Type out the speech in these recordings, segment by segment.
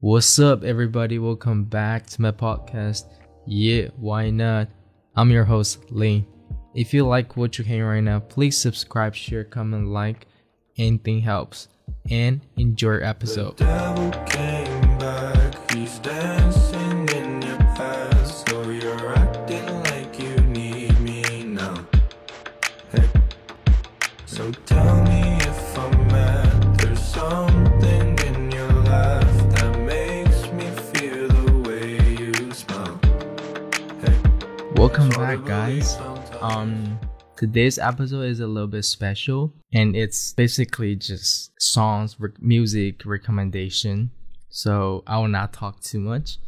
What's up, everybody? Welcome back to my podcast. Yeah, why not? I'm your host, Lane. If you like what you're hearing right now, please subscribe, share, comment, like. Anything helps. And enjoy your episode. Guys. Um, today's episode is a little bit special, and it's basically just songs, rec- music recommendation. So I will not talk too much.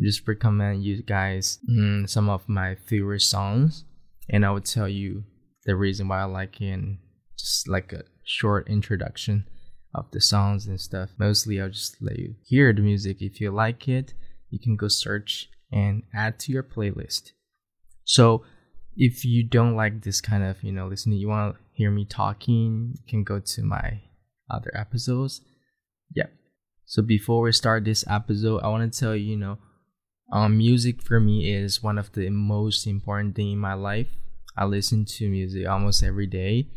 Just recommend you guys mm, some of my favorite songs, and I will tell you the reason why I like it, and just like a short introduction of the songs and stuff. Mostly, I'll just let you hear the music. If you like it, you can go search and add to your playlist. So if you don't like this kind of, you know, listening, you want to hear me talking, you can go to my other episodes. Yeah. So before we start this episode, I want to tell you, you know, um, music for me is one of the most important thing in my life. I listen to music almost every day.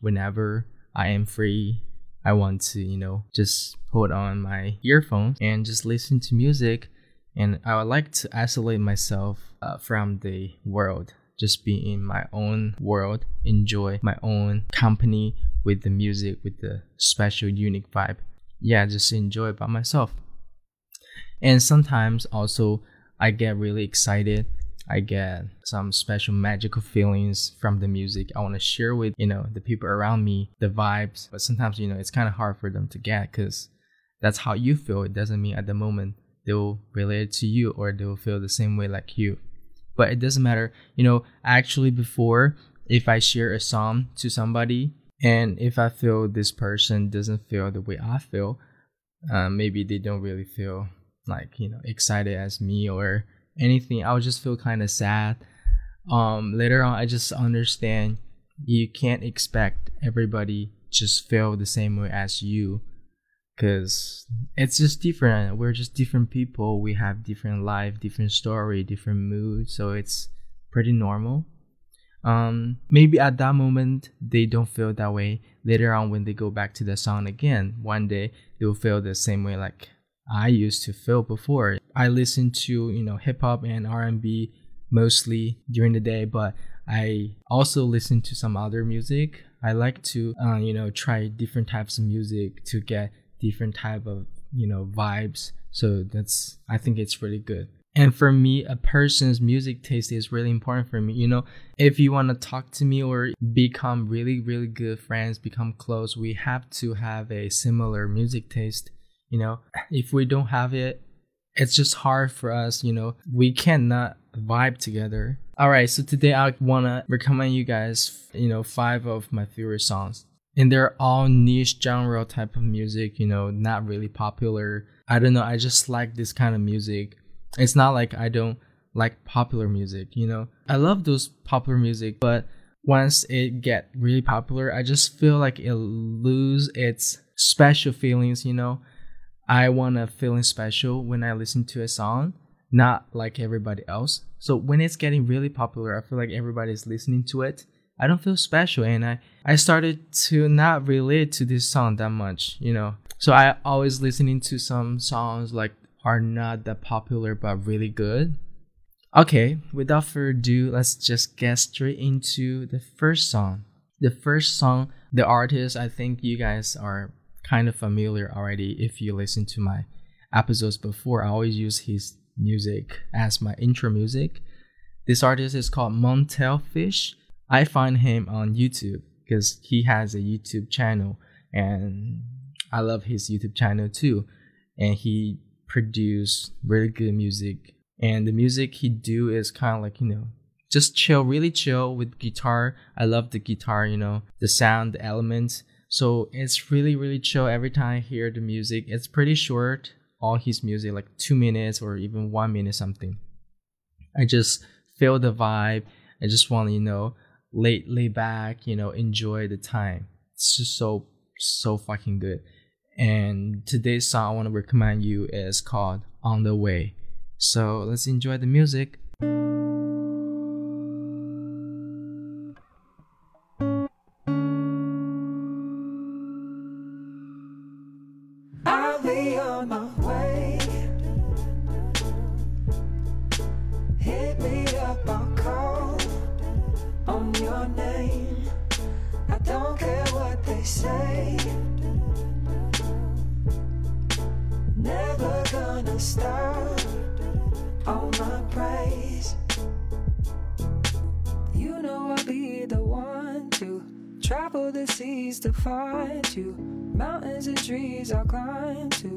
Whenever I am free, I want to, you know, just put on my earphones and just listen to music. And I would like to isolate myself uh, from the world, just be in my own world, enjoy my own company with the music, with the special, unique vibe. Yeah, just enjoy it by myself. And sometimes also, I get really excited. I get some special magical feelings from the music. I want to share with you know the people around me the vibes. But sometimes you know it's kind of hard for them to get because that's how you feel. It doesn't mean at the moment they will relate to you or they will feel the same way like you. But it doesn't matter. You know, actually before if I share a song to somebody and if I feel this person doesn't feel the way I feel, uh, maybe they don't really feel like you know excited as me or anything. I'll just feel kind of sad. Um, later on, I just understand you can't expect everybody just feel the same way as you because it's just different. We're just different people. We have different life different story different mood. So it's pretty normal. Um maybe at that moment they don't feel that way. Later on when they go back to the song again one day they'll feel the same way like i used to feel before. I listen to you know hip hop and r&b mostly during the day but i also listen to some other music. I like to uh, you know try different types of music to get different type of you know vibes. So that's i think it's really good. And for me a person's music taste is really important for me. You know if you want to talk to me or become really really good friends become close we have to have a similar music taste you know. If we don't have it it's just hard for us you know. We cannot vibe together. All right so today i want to recommend you guys you know five of my favorite songs and they're all niche genre type of music you know not really popular. I don't know i just like this kind of music. It's not like i don't like popular music you know. I love those popular music but once it get really popular i just feel like it lose its special feelings you know. I want a feeling special when i listen to a song not like everybody else. So when it's getting really popular i feel like everybody's listening to it I don't feel special and I, I started to not relate to this song that much, you know. So I always listening to some songs like are not that popular but really good. Okay, without further ado, let's just get straight into the first song. The first song, the artist, I think you guys are kind of familiar already if you listen to my episodes before. I always use his music as my intro music. This artist is called Montell Fish. I find him on YouTube because he has a YouTube channel and I love his YouTube channel too. And he produce really good music. And the music he do is kind of like, you know, just chill, really chill with guitar. I love the guitar, you know, the sound, the elements. So it's really, really chill every time I hear the music. It's pretty short, all his music, like two minutes or even one minute something. I just feel the vibe. I just want to, you know, lay lay back, you know, enjoy the time. It's just so so fucking good. And today's song I want to recommend you is called On the Way. So let's enjoy the music. I'll be on my say. Never gonna stop on my praise. You know I'll be the one to travel the seas to find you. Mountains and trees I'll climb to.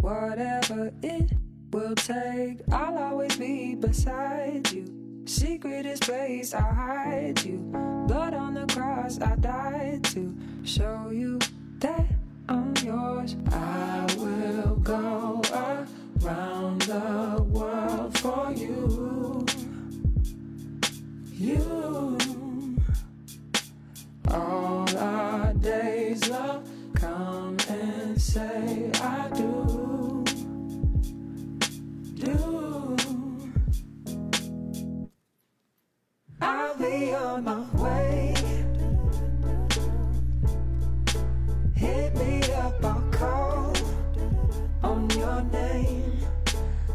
Whatever it will take, I'll always be beside you. Secretest place I hide you. Blood on the cross I died to show you that I'm yours. I will go around the world for you. You. All our days, love, come and say I. Do. Be on my way. Hit me up, I'll call on your name.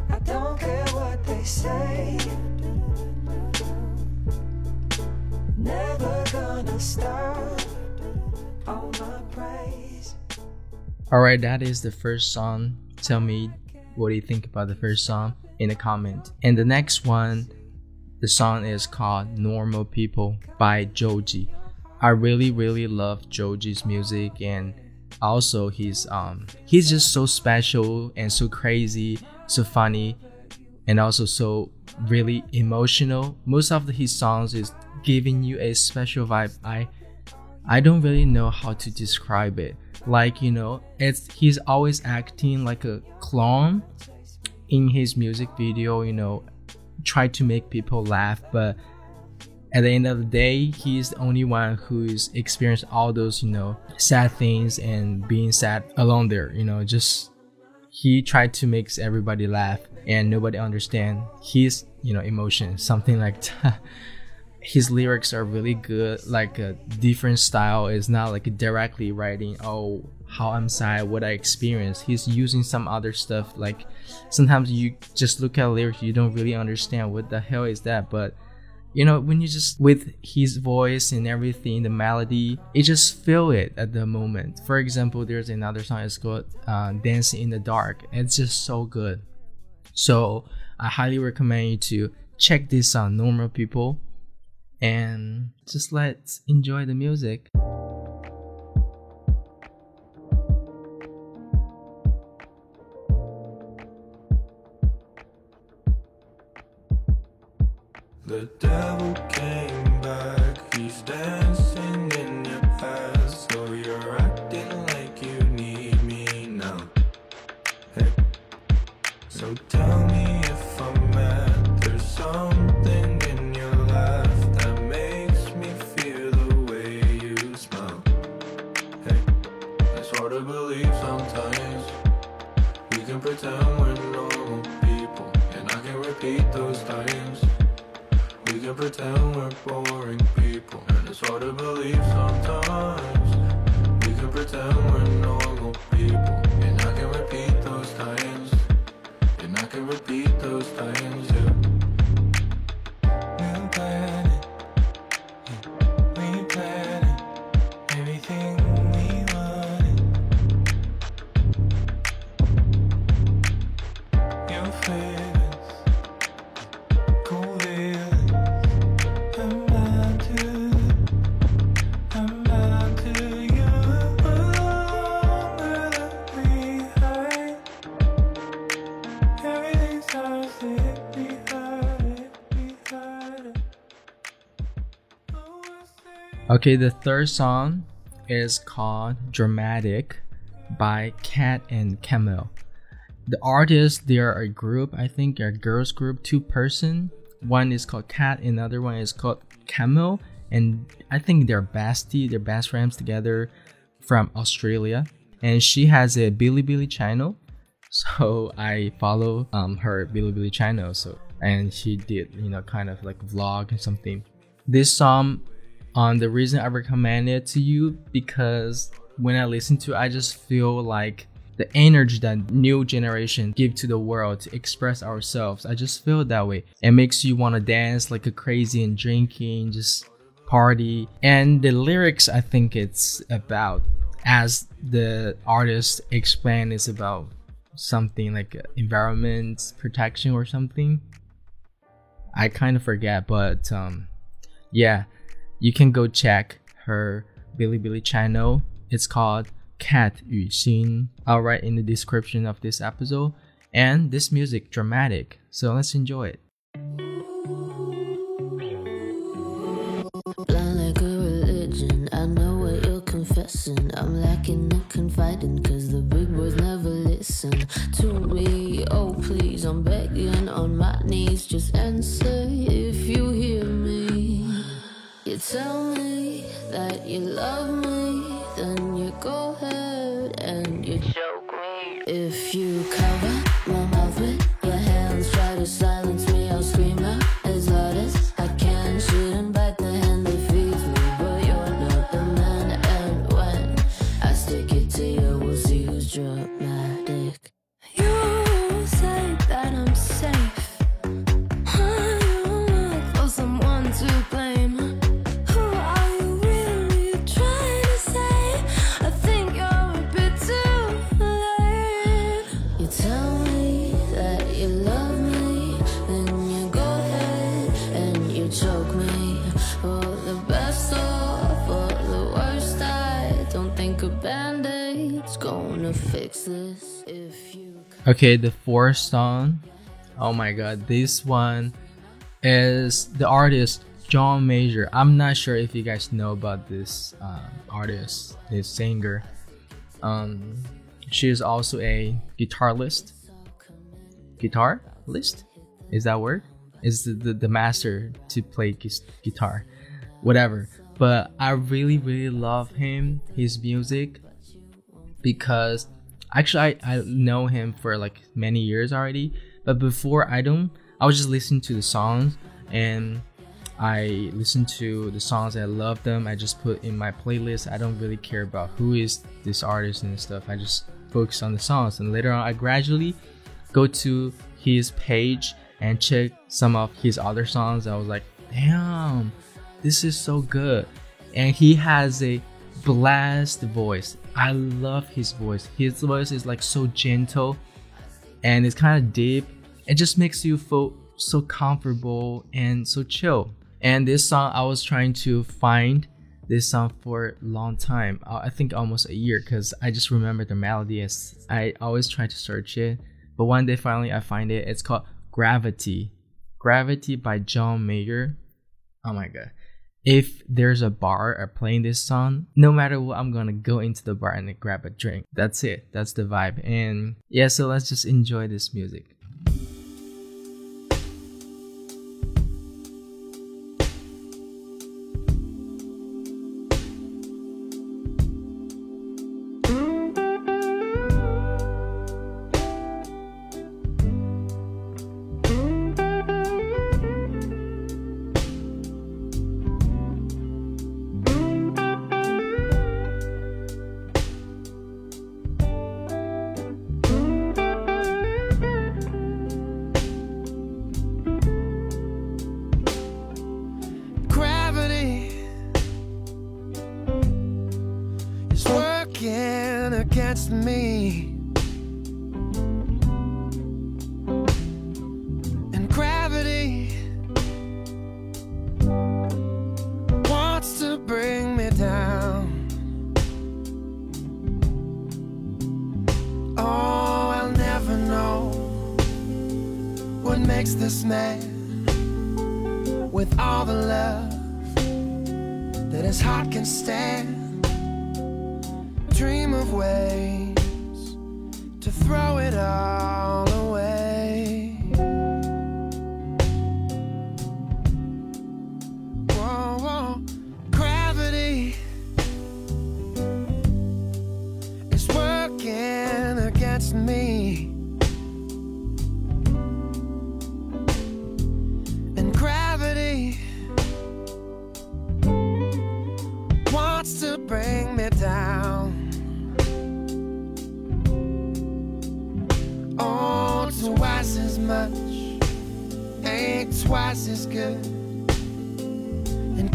I don't care what they say. Never gonna stop on my praise. Alright, that is the first song. Tell me what do you think about the first song in the comment. And the next one, the song is called Normal People by Joji. I really really love Joji's music and also he's um he's just so special and so crazy, so funny and also so really emotional. Most of his songs is giving you a special vibe. I I don't really know how to describe it. Like, you know, it's he's always acting like a clown in his music video, you know, try to make people laugh, but at the end of the day, he's the only one who's experienced all those, you know, sad things and being sad alone there, you know, just he tried to make everybody laugh and nobody understand his, you know, emotion, something like that. his lyrics are really good like a different style. Is not like directly writing oh how i'm sad what i experienced. He's using some other stuff like sometimes you just look at lyrics you don't really understand what the hell is that but you know when you just with his voice and everything the melody you just feel it at the moment. For example there's another song it's called uh, dancing in the dark. It's just so good. So i highly recommend you to check this out normal people and just let's enjoy the music. The devil came back, he's dancing in pretend we're boring people, and it's hard to believe sometimes. We can pretend we're normal Okay, the third song is called Dramatic by Cat and Camell. The artists, they are a group, I think a girls group, two person. One is called Cat, another one is called Camell, and I think they're bestie, they're best friends together from Australia. and she has a Bilibili channel. So I follow um her Bilibili channel. So and she did you know kind of like vlog and something. This song, um, the reason I recommend it to you because when I listen to, it, I just feel like the energy that new generation give to the world to express ourselves. I just feel that way. It makes you want to dance like a crazy and drinking, just party. And the lyrics, I think it's about, as the artist explained, is about something like environment protection or something. I kind of forget, but um, yeah, you can go check her Bilibili channel. It's called Cat Yu Xin. I'll write in the description of this episode. And this music dramatic, so let's enjoy it. I'm lacking in confiding, cause the big boys never listen to me. Oh, please, I'm begging on my knees. Just answer if you hear me. You tell me that you love me, then you go ahead and you Okay, the fourth song. Oh my god, this one is the artist John Mayer. I'm not sure if you guys know about this um, artist, this singer. Um, she is also a guitarist. Guitar list? Is that word? Is the, the, the master to play guitar, whatever. But I really really love him, his music, because actually I, I know him for like many years already but before i don't i was just listening to the songs and i listen to the songs i love them i just put in my playlist i don't really care about who is this artist and stuff i just focus on the songs and later on i gradually go to his page and check some of his other songs i was like damn this is so good and he has a blast voice i love his voice. His voice is like so gentle and it's kind of deep. It just makes you feel so comfortable and so chill. And this song i was trying to find this song for a long time uh, i think almost a year because i just remember the melody as i always try to search it. But one day finally i find it. It's called gravity. Gravity by john mayer. Oh my god if there's a bar playing this song, no matter what, I'm gonna go into the bar and grab a drink. That's it. That's the vibe. And yeah, so let's just enjoy this music. Against me. It all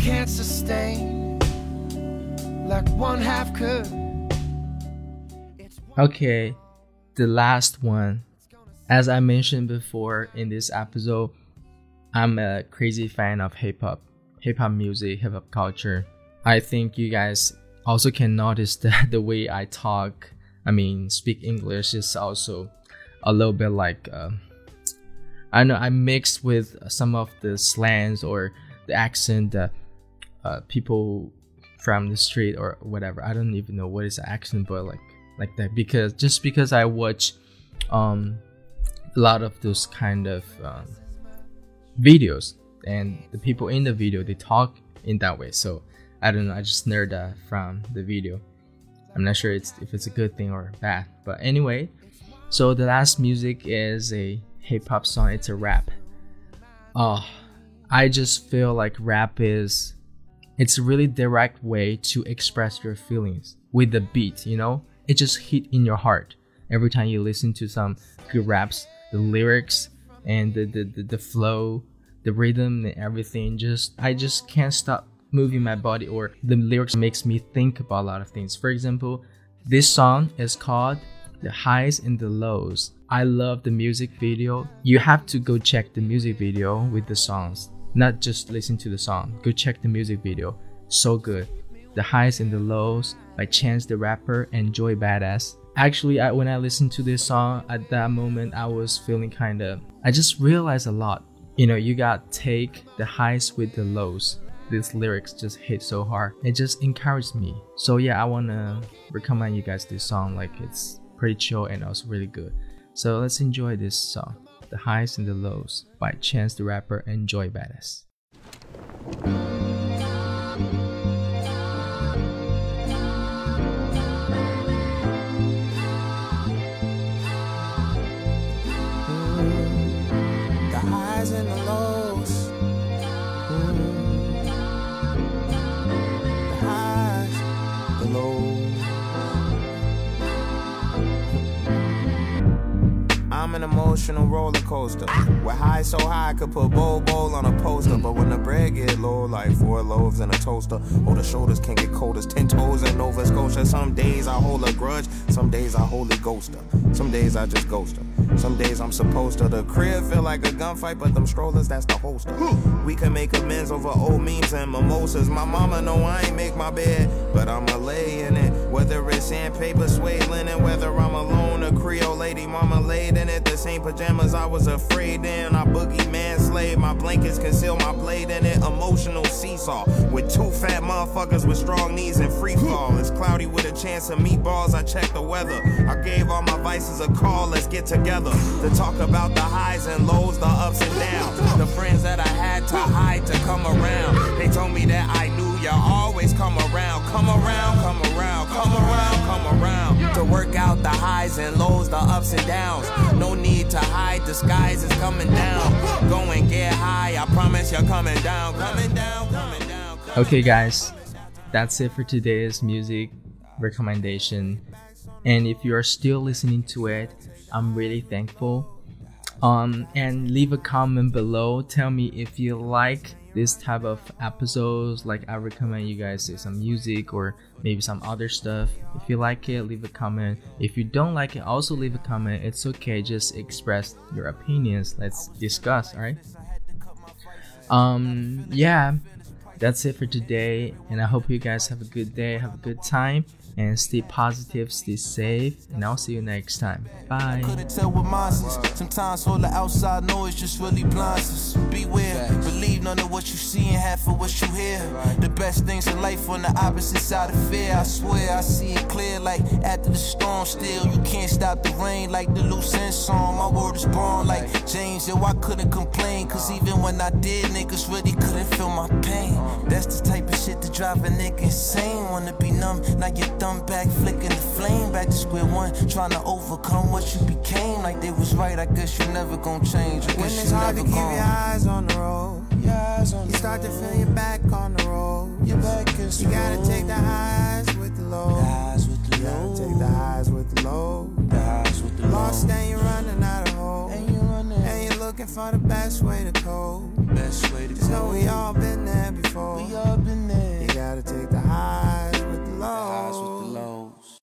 can't sustain like one half could. Okay, the last one. As I mentioned before in this episode, I'm a crazy fan of hip hop, hip hop music, hip hop culture. I think you guys also can notice that the way I talk, I mean, speak English is also a little bit like, uh, I know I mix with some of the slangs or the accent that uh, people from the street or whatever. I don't even know what is the accent, but like like that because just because I watch um a lot of those kind of um, videos and the people in the video they talk in that way. So I don't know. I just learned that from the video. I'm not sure it's if it's a good thing or bad, but anyway. So the last music is a hip hop song. It's a rap. Oh, I just feel like rap is it's a really direct way to express your feelings with the beat, you know? It just hit in your heart every time you listen to some good raps, the lyrics and the the, the, the flow, the rhythm and everything just I just can't stop moving my body or the lyrics makes me think about a lot of things. For example, this song is called The Highs and the Lows. I love the music video. You have to go check the music video with the songs not just listen to the song. Go check the music video. So good. The Highs and the Lows by Chance the Rapper and Joey Bada$$. Actually, I, when I listened to this song at that moment, I was feeling kind of. I just realized a lot. You know, you got take the highs with the lows. These lyrics just hit so hard. It just encouraged me. So yeah, I wanna recommend you guys this song. Like it's pretty chill and also really good. So let's enjoy this song. The Highs and the Lows by Chance the Rapper and Joey Bada$$. An emotional roller coaster. Where high so high I could put bowl bowl on a poster. But when the bread get low, like four loaves and a toaster, or the shoulders can get cold as ten toes in Nova Scotia. Some days I hold a grudge, some days I hold a ghoster. Some days I just ghost her. Some days I'm supposed to. The crib feel like a gunfight, but them strollers, that's the holster. We can make amends over old memes and mimosas. My mama know I ain't make my bed, but I'ma lay in it. Whether it's sandpaper, suede linen, whether I'm alone, a Creole lady, mama laid in it. The same pajamas I was afraid in. I boogie man slave, my blankets conceal my blade in it. Emotional seesaw with two fat motherfuckers with strong knees and free fall. It's cloudy with a chance of meatballs. I check the weather. I gave all my vices a call. Let's get together to talk about the highs and lows, the ups and downs. The friends that I had to hide to come around. They told me that I knew you always come around, come around, come around, come around, around. To work out the highs and lows, the ups and downs. No need to hide, the skies is coming down. Go and get high, I promise you're coming down, coming down, coming down. Coming Okay, guys, that's it for today's music recommendation. And if you are still listening to it, I'm really thankful. Um, and leave a comment below. Tell me if you like this type of episodes. Like I recommend you guys say some music or maybe some other stuff. If you like it, leave a comment. If you don't like it, also leave a comment. It's okay. Just express your opinions. Let's discuss. All right. Um. Yeah that's it for today and i hope you guys have a good day have a good time and stay positive stay safe and i'll see you next time bye. Sometimes all the outside noise just really blinds us. Beware, believe none of what you see and half of what you hear. The best things in life on the opposite side of fear. I swear I see it clear like after the storm. Still, you can't stop the rain like the loose end song. My word is born like James. Yo, I couldn't complain. Cause even when I did, niggas really couldn't feel my pain. That's the type of shit drive a nigga insane. Wanna be numb, now your thumb back, flicking the flame. Back to square one, trying to overcome what you became. Like they was right, I guess you never gonna change. I When it's hard to keep gonna. your eyes on the road, you start to feel your back on the road. Your back is you gotta take the highs with the lows. The Highs with the You gotta take the highs with the lows. The highs with the Lost and you're running out of hope. And you're running. And you're looking for the best way to cope. Best way to Just know we all been there before. We all alone.